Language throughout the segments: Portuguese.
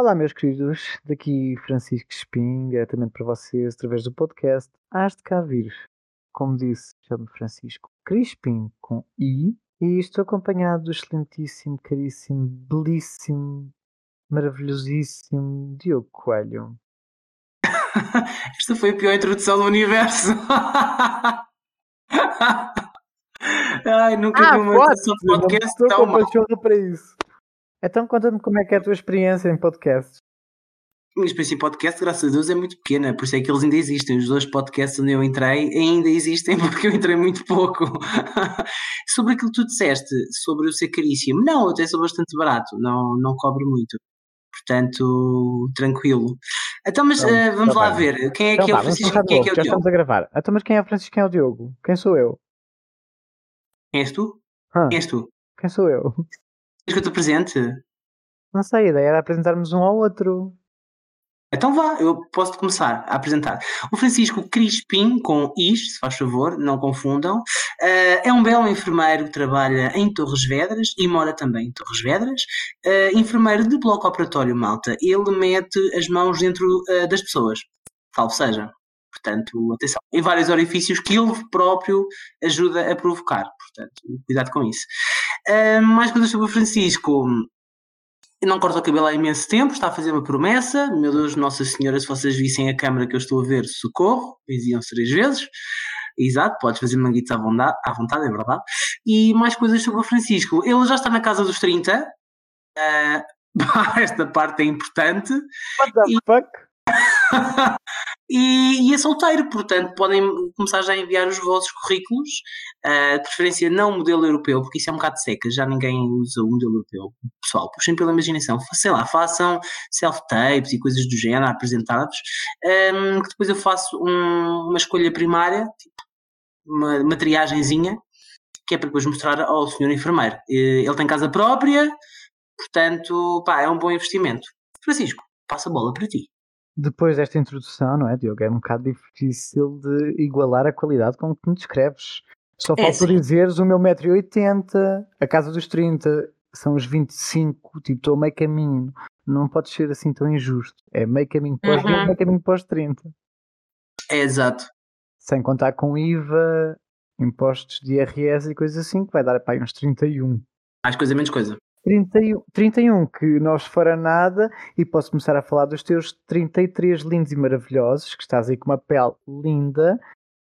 Olá, meus queridos. Daqui Francisco Espim, diretamente para vocês, através do podcast Hás de Cá Vir. Como disse, chamo-me Francisco Crispim, com I, e estou acompanhado do excelentíssimo, caríssimo, belíssimo, maravilhosíssimo Diogo Coelho. Esta foi a pior introdução do universo. Ai, nunca Ah, vi uma introdução de podcast tão mal. para isso. Então conta-me como é que é a tua experiência em podcasts. Minha experiência em podcast, graças a Deus, é muito pequena, por isso é que eles ainda existem. Os dois podcasts onde eu entrei ainda existem porque eu entrei muito pouco. sobre aquilo que tu disseste, sobre o ser caríssimo, não, até sou bastante barato, não, não cobro muito. Portanto, tranquilo. Então, mas Então, eh, vamos tá lá bem. ver. Quem é Então que é o Francisco e quem é que é o já Diogo? estamos a gravar. Então, mas quem é o Francisco e quem é o Diogo? Quem sou eu? Quem és tu? Hã? Quem és tu? Quem sou eu? Queres que eu te apresente? Não sei, a ideia era apresentarmos um ao outro. Então vá, eu posso começar a apresentar. O Francisco Crispim, com is, se faz favor, não confundam, eh, é um belo enfermeiro que trabalha em Torres Vedras e mora também em Torres Vedras. Eh, enfermeiro de bloco operatório, malta. Ele mete as mãos dentro eh, das pessoas, salvo seja. Portanto, atenção. Em vários orifícios que ele próprio ajuda a provocar. Portanto, cuidado com isso. Eh, mais coisas sobre o Francisco. Não corta o cabelo há imenso tempo, está a fazer uma promessa. Meu Deus, Nossa Senhora, se vocês vissem a câmara que eu estou a ver, socorro, diziam-se três vezes. Exato, podes fazer manguitos à vontade, à vontade, é verdade. E mais coisas sobre o Francisco. Ele já está na casa dos 30. Ah, esta parte é importante. What the E- fuck? e, e é solteiro, portanto, podem começar já a enviar os vossos currículos, ah, de preferência não modelo europeu, porque isso é um bocado seca, já ninguém usa o modelo europeu. Pessoal, puxem pela imaginação, sei lá, façam self-tapes e coisas do género apresentados, ahm, que depois eu faço um- uma escolha primária, tipo, uma, uma triagenzinha, que é para depois mostrar ao senhor enfermeiro. Ele tem casa própria, portanto, pá, é um bom investimento. Francisco, passa a bola para ti. Depois desta introdução, não é, Diogo? É um bocado difícil de igualar a qualidade com que me descreves. Só É, falta dizeres o meu 1,80m, a casa dos 30 são os 25, tipo, estou meio caminho. Não pode ser assim tão injusto. É meio caminho 20, Uhum. meio caminho os 30. É exato. Sem contar com IVA, impostos de IRS e coisas assim, que vai dar para uns 31. Mais coisa, menos coisa. 31, 31 que não os fora nada e posso começar a falar dos teus 33 lindos e maravilhosos, que estás aí com uma pele linda.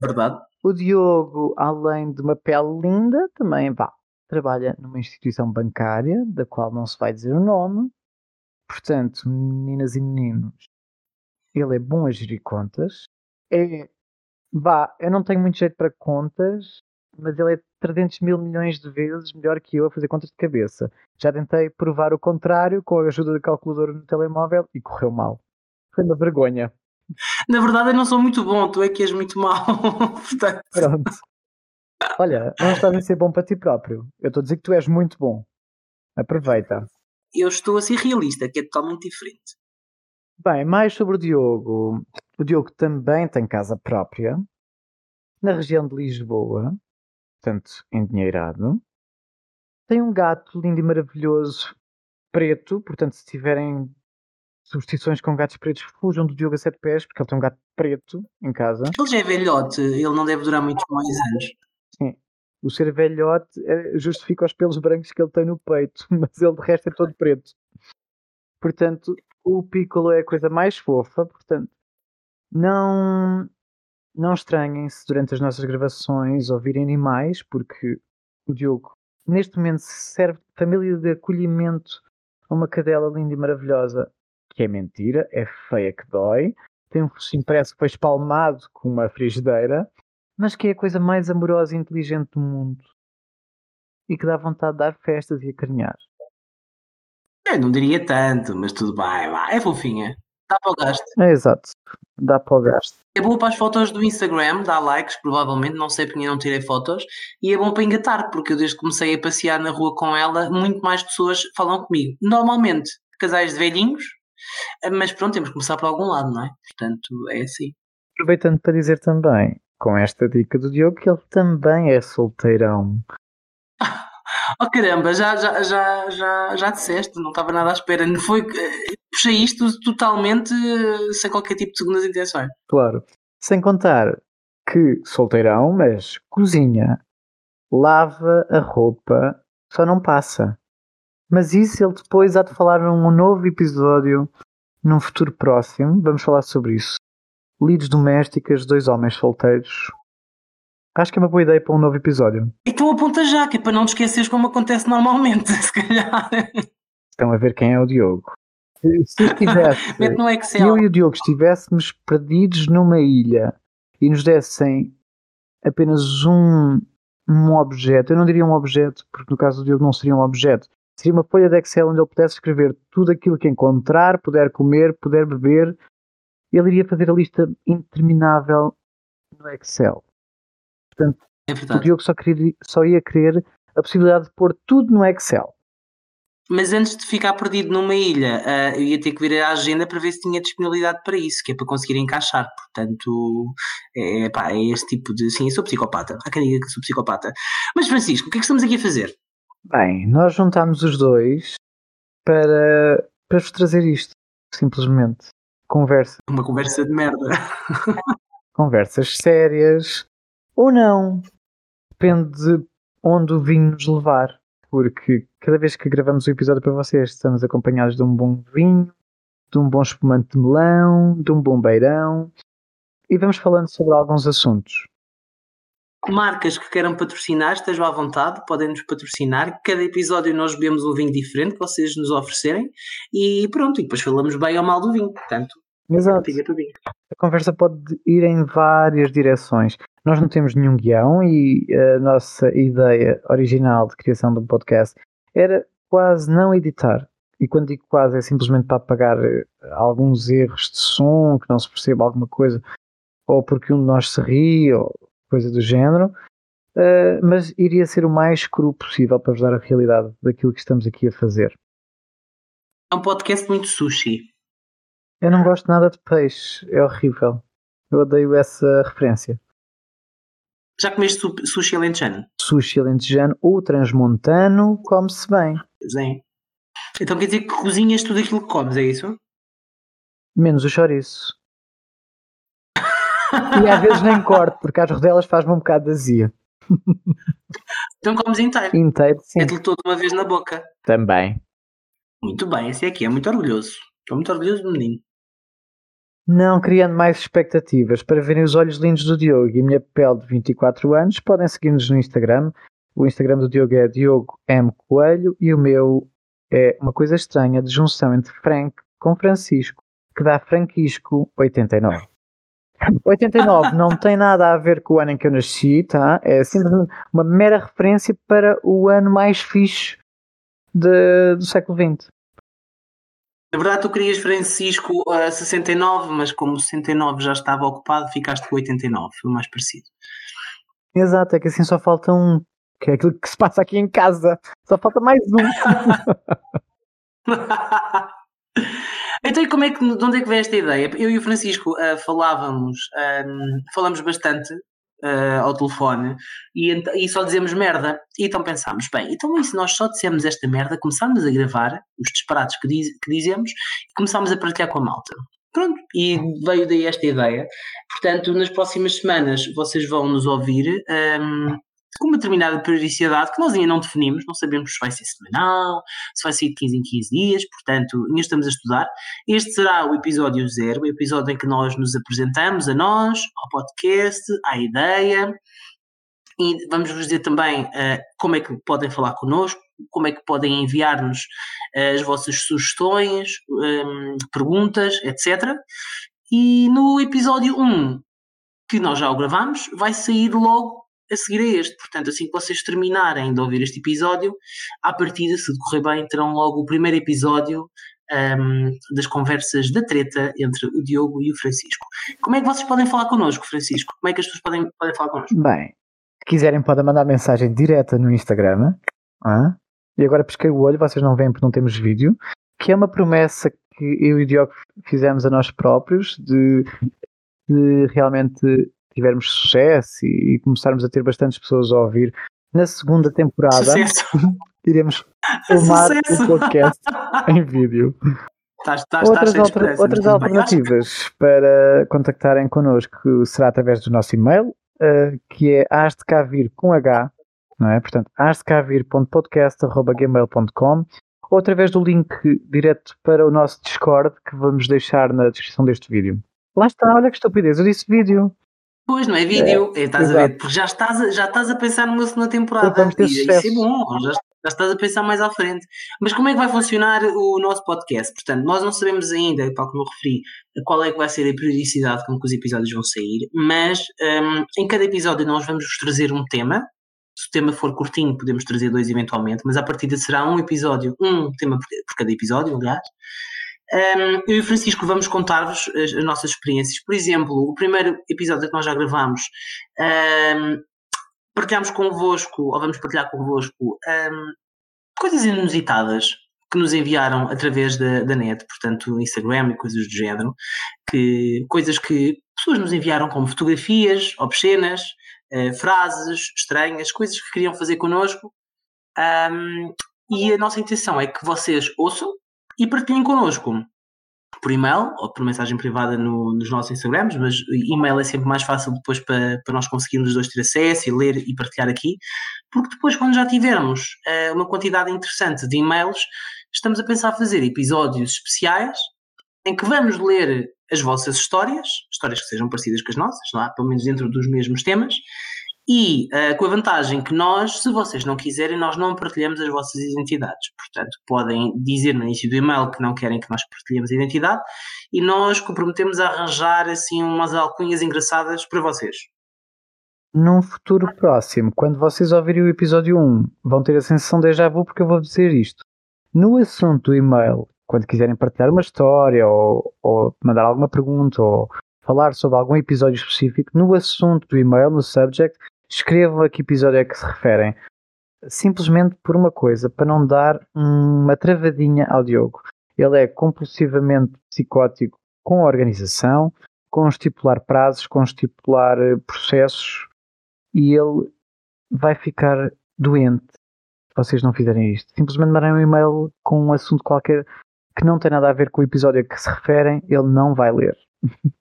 Verdade. O Diogo, além de uma pele linda, também vá, trabalha numa instituição bancária, da qual não se vai dizer o nome. Portanto, meninas e meninos, ele é bom a gerir contas. É, vá, eu não tenho muito jeito para contas, mas ele é 300 mil milhões de vezes melhor que eu a fazer contas de cabeça. Já tentei provar o contrário com a ajuda da calculadora no telemóvel e correu mal. Foi uma vergonha. Na verdade, eu não sou muito bom, tu é que és muito mau. Portanto, Pronto. Olha, não estás a ser bom para ti próprio. Eu estou a dizer que tu és muito bom. Aproveita. eu estou a ser realista, que é totalmente diferente. Bem, mais sobre o Diogo. O Diogo também tem casa própria na região de Lisboa, portanto, endinheirado. Tem um gato lindo e maravilhoso, preto, portanto, se tiverem substituições com gatos pretos, fujam do Diogo a sete pés, porque ele tem um gato preto em casa. Ele já é velhote, ele não deve durar muitos mais anos. Sim. O ser velhote eh, justifica os pelos brancos que ele tem no peito, mas ele de resto é todo preto. Portanto, o Piccolo é a coisa mais fofa, portanto, não, não estranhem se durante as nossas gravações ouvirem animais, porque o Diogo neste momento serve de família de acolhimento a uma cadela linda e maravilhosa, que é mentira, é feia que dói, tem um focinho parece que foi espalmado com uma frigideira, mas que é a coisa mais amorosa e inteligente do mundo. E que dá vontade de dar festas e acarinhar. Eu não diria tanto, mas tudo bem. É fofinha. Dá para o gasto. É exato. Dá para o gasto. É boa para as fotos do Instagram, dá likes, provavelmente, não sei porque não tirei fotos. E é bom para engatar, porque eu desde que comecei a passear na rua com ela, muito mais pessoas falam comigo. Normalmente, casais de velhinhos, mas pronto, temos que começar por algum lado, não é? Portanto, é assim. Aproveitando para dizer também, com esta dica do Diogo, que ele também é solteirão. Oh caramba, já, já, já, já, já disseste, não estava nada à espera. Não foi, puxei isto totalmente sem qualquer tipo de segundas intenções. Claro. Sem contar que solteirão, mas cozinha, lava a roupa, só não passa. Mas isso ele depois há de falar num novo episódio, num futuro próximo. Vamos falar sobre isso. Lides domésticas, dois homens solteiros. Acho que é uma boa ideia para um novo episódio. Então aponta já, que é para não te esqueceres como acontece normalmente, se calhar. Estão a ver quem é o Diogo. Se estivesse, eu e o Diogo estivéssemos perdidos numa ilha e nos dessem apenas um, um objeto, eu não diria um objeto, porque no caso do Diogo não seria um objeto, seria uma folha de Excel onde ele pudesse escrever tudo aquilo que encontrar, puder comer, puder beber, ele iria fazer a lista interminável no Excel. Portanto, É o. Diogo só, queria, só ia querer a possibilidade de pôr tudo no Excel. Mas antes de ficar perdido numa ilha, ah, eu ia ter que vir à agenda para ver se tinha disponibilidade para isso, que é para conseguir encaixar. Portanto, é, pá, é este tipo de. Sim, eu sou psicopata. Há quem diga que sou psicopata. Mas, Francisco, o que é que estamos aqui a fazer? Bem, nós juntámos os dois para, para vos trazer isto, simplesmente. Conversa, Uma conversa de merda. conversas sérias ou não. Depende de onde o vinho nos levar. Porque cada vez que gravamos o episódio para vocês, estamos acompanhados de um bom vinho, de um bom espumante de melão, de um bom beirão. E vamos falando sobre alguns assuntos. Marcas que queiram patrocinar, estejam à vontade, podem nos patrocinar. Cada episódio nós bebemos um vinho diferente que vocês nos oferecerem e pronto, e depois falamos bem ou mal do vinho. Portanto, Exato. tudo bem. A conversa pode ir em várias direções. Nós não temos nenhum guião e a nossa ideia original de criação do podcast era quase não editar. E quando digo quase é simplesmente para apagar eh, alguns erros de som, que não se perceba alguma coisa, ou porque um de nós se ri, ou coisa do género. Eh, mas iria ser o mais cru possível para vos dar a realidade daquilo que estamos aqui a fazer. É um podcast muito sushi. Eu não gosto nada de peixe, é horrível. Eu odeio essa referência. Já comeste su- sushi alentejano? sushi alentejano ou transmontano come-se bem. Pois é. Então quer dizer que cozinhas tudo aquilo que comes, é isso? Menos o chouriço. E às vezes nem corto, porque às rodelas faz-me um bocado de azia. Então comes inteiro. Inteiro, sim. Mete-lhe todo uma vez na boca. Também. Muito bem, esse aqui é muito orgulhoso. Estou muito orgulhoso do menino. Não criando mais expectativas para verem os olhos lindos do Diogo e a minha pele de 24 anos, podem seguir-nos no Instagram. O Instagram do Diogo é Diogo M. Coelho e o meu é uma coisa estranha de junção entre Frank com Francisco, que dá Franquisco 89. 89 não tem nada a ver com o ano em que eu nasci, tá? É simplesmente uma mera referência para o ano mais fixe de- do século XX. Na verdade, tu querias Francisco a 69, mas como o 69 já estava ocupado, ficaste com 89. Foi o mais parecido. Exato, é que assim só falta um. Que é aquilo que se passa aqui em casa. Só falta mais um. então, e como é que, de onde é que veio esta ideia? Eu e o Francisco ah, falávamos, ahm, falamos bastante ah, ao telefone e, e só dizemos merda. E então pensámos, bem, então e se nós só dissemos esta merda, começámos a gravar os disparates que, diz- que dizemos e começámos a partilhar com a malta. Pronto, e veio daí esta ideia. Portanto, nas próximas semanas vocês vão nos ouvir ahm, com uma determinada periodicidade que nós ainda não definimos, não sabemos se vai ser semanal, se vai ser de 15 em 15 dias, portanto, ainda estamos a estudar. Este será o episódio zero, o episódio em que nós nos apresentamos a nós, ao podcast, à ideia, e vamos vos dizer também eh, como é que podem falar connosco, como é que podem enviar-nos eh, as vossas sugestões, em, perguntas, etc. E no episódio 1, que nós já o gravamos, vai sair logo a seguir a este. Portanto, assim que vocês terminarem de ouvir este episódio, à partida, se decorrer bem, terão logo o primeiro episódio ehm, das conversas da treta entre o Diogo e o Francisco. Como é que vocês podem falar connosco, Francisco? Como é que as pessoas podem, podem falar connosco? Bem, se quiserem podem mandar mensagem direta no Instagram. ah? E agora pesquei o olho, vocês não veem porque não temos vídeo. Que é uma promessa que eu e o Diogo fizemos a nós próprios de, de realmente tivermos sucesso e, e começarmos a ter bastantes pessoas a ouvir na segunda temporada iremos filmar o podcast em vídeo. Estás, estás, Outras, alter- esperança, outras alternativas para contactarem connosco será através do nosso e-mail, eh, que é asdecavir com H, não é? Portanto, asdecavir.podcast.gmail.com ou através do link direto para o nosso Discord que vamos deixar na descrição deste vídeo. Lá está, olha que estupidez, eu disse vídeo. Pois, não é vídeo, é, estás a ver, porque já estás, a, já estás a pensar numa segunda temporada. Vamos ter E isso é bom, já, já estás a pensar mais à frente. Mas como é que vai funcionar o nosso podcast? Portanto, nós não sabemos ainda, tal como eu referi, qual é que vai ser a periodicidade com que os episódios vão sair, mas hum, em cada episódio nós vamos vos trazer um tema. Se o tema for curtinho, podemos trazer dois eventualmente, mas à partida será um episódio, um tema por, por cada episódio, aliás. Um, eu e o Francisco vamos contar-vos as, as nossas experiências. Por exemplo, o primeiro episódio que nós já gravámos, um, partilhámos convosco, ou vamos partilhar convosco, um, coisas inusitadas que nos enviaram através da, da net, portanto, Instagram e coisas do género, que, coisas que pessoas nos enviaram como fotografias obscenas, eh, frases estranhas, coisas que queriam fazer connosco. Um, e a nossa intenção é que vocês ouçam e partilhem connosco. Por e-mail ou por mensagem privada no- nos nossos Instagrams, mas e-mail é sempre mais fácil depois para, para nós conseguirmos os dois ter acesso e ler e partilhar aqui, porque depois, quando já tivermos eh, uma quantidade interessante de e-mails, estamos a pensar fazer episódios especiais em que vamos ler as vossas histórias, histórias que sejam parecidas com as nossas, lá, pelo menos dentro dos mesmos temas, e eh, com a vantagem que nós, se vocês não quiserem, nós não partilhamos as vossas identidades. Portanto, podem dizer no início do e-mail que não querem que nós partilhemos a identidade e nós comprometemos a arranjar assim umas alcunhas engraçadas para vocês. Num futuro próximo, quando vocês ouvirem o episódio 1, vão ter a sensação de déjà vu porque eu vou dizer isto. No assunto do e-mail, quando quiserem partilhar uma história ou, ou mandar alguma pergunta ou falar sobre algum episódio específico, no assunto do e-mail, no subject, escrevam a que episódio é que se referem. Simplesmente por uma coisa, para não dar uma travadinha ao Diogo. Ele é compulsivamente psicótico com a organização, com estipular prazos, com estipular eh, processos e ele vai ficar doente se vocês não fizerem isto. Simplesmente mandem um e-mail com um assunto qualquer que não tem nada a ver com o episódio a que se referem, ele não vai ler.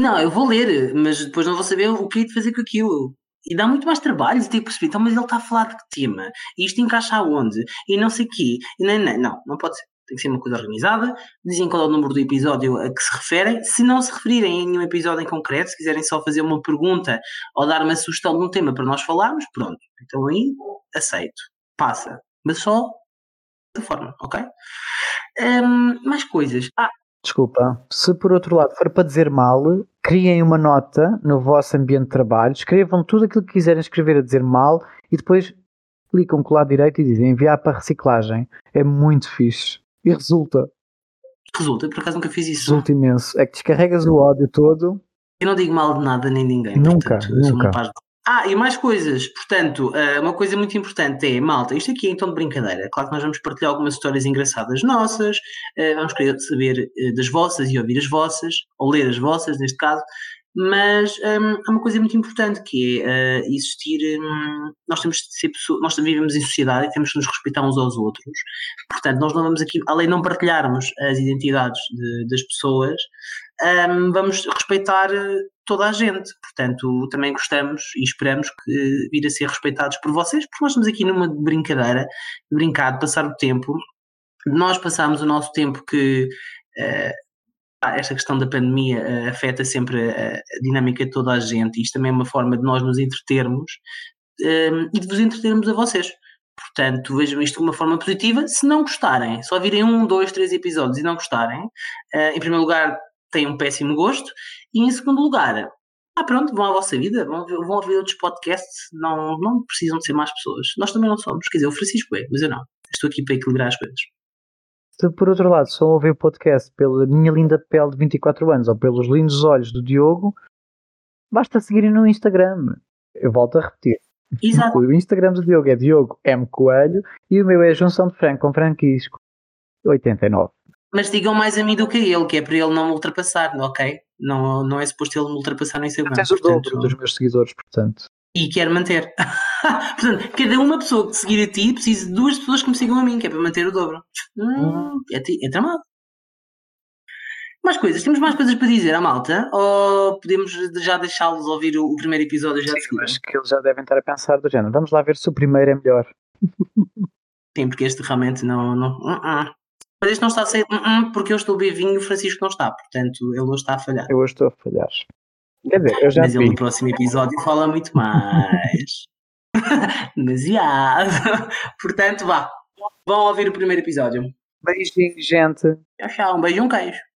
Não, eu vou ler, mas depois não vou saber o que é de fazer com aquilo. E dá muito mais trabalho de ter perceber, então, mas ele está a falar de que tema? E isto encaixa aonde? E não sei o quê. E não, não, não, não pode ser. Tem que ser uma coisa organizada. Dizem qual é o número do episódio a que se referem. Se não se referirem em nenhum episódio em concreto, se quiserem só fazer uma pergunta ou dar uma sugestão de um tema para nós falarmos, pronto. Então aí, aceito. Passa. Mas só dessa forma, ok? Hum, mais coisas. Ah, Desculpa. Se por outro lado for para dizer mal, criem uma nota no vosso ambiente de trabalho, escrevam tudo aquilo que quiserem escrever a dizer mal e depois clicam com o lado direito e dizem enviar para reciclagem. É muito fixe. E resulta, resulta, por acaso nunca fiz isso. resulta imenso. É que descarregas o ódio todo. Eu não digo mal de nada nem ninguém. Nunca, portanto, nunca. Ah, e mais coisas. Portanto, eh, uma coisa muito importante é, malta, isto aqui é tom de brincadeira. Claro que nós vamos partilhar algumas histórias engraçadas nossas, eh, vamos querer saber eh, das vossas e ouvir as vossas, ou ler as vossas, neste caso. Mas hum, há uma coisa muito importante que é eh, existir. hum, nós temos de ser pessoas, nós vivemos em sociedade e temos que nos respeitar uns aos outros. Portanto, nós não vamos aqui, além de não partilharmos as identidades de- das pessoas, hum, vamos respeitar toda a gente. Portanto, também gostamos e esperamos que vir a ser respeitados por vocês, porque nós estamos aqui numa brincadeira, de brincar, de passar o tempo. Nós passamos o nosso tempo que pá, esta questão da pandemia eh, afeta sempre a, a dinâmica de toda a gente e isto também é uma forma de nós nos entretermos eh, e de vos entretermos a vocês. Portanto, vejam isto de uma forma positiva. Se não gostarem, só virem um, dois, três episódios e não gostarem, eh, em primeiro lugar, têm um péssimo gosto, e em segundo lugar, ah, pronto, vão à vossa vida, vão, vão ouvir outros podcasts, não, não precisam de ser mais pessoas. Nós também não somos, quer dizer, o Francisco é, mas eu não. Estou aqui para equilibrar as coisas. Se por outro lado só ouvir o podcast pela minha linda pele de 24 anos ou pelos lindos olhos do Diogo, basta seguirem no Instagram. Eu volto a repetir. Exato. O Instagram do Diogo é Diogo M. Coelho e o meu é Junção de Franco com Franquisco 89. Mas digam mais a mim do que a ele, que é para ele não me ultrapassar, ok? Não, não é suposto ele me ultrapassar no Instagram. Tens o dobro dos meus seguidores, portanto. e quero manter. Portanto, cada uma pessoa que seguir a ti precisa de duas pessoas que me sigam a mim, que é para manter o dobro. Hum, é, é tramado. Mais coisas, temos mais coisas para dizer à malta? Ou podemos já deixá-los ouvir o, o, primeiro episódio já Sim, Acho que eles já devem estar a pensar do género. Vamos lá ver se o primeiro é melhor. Sim, porque este realmente não. não uh -uh. Mas este não está a ser uh porque eu estou bevinho e o Francisco não está, portanto ele hoje está a falhar. Eu hoje estou a falhar. Quer dizer, eu já Mas vi. ele no próximo episódio fala muito mais. Demasiado. Portanto, vá. Vão ouvir o primeiro episódio. Beijinho, gente. Tchau, tchau. Um beijo e um queijo.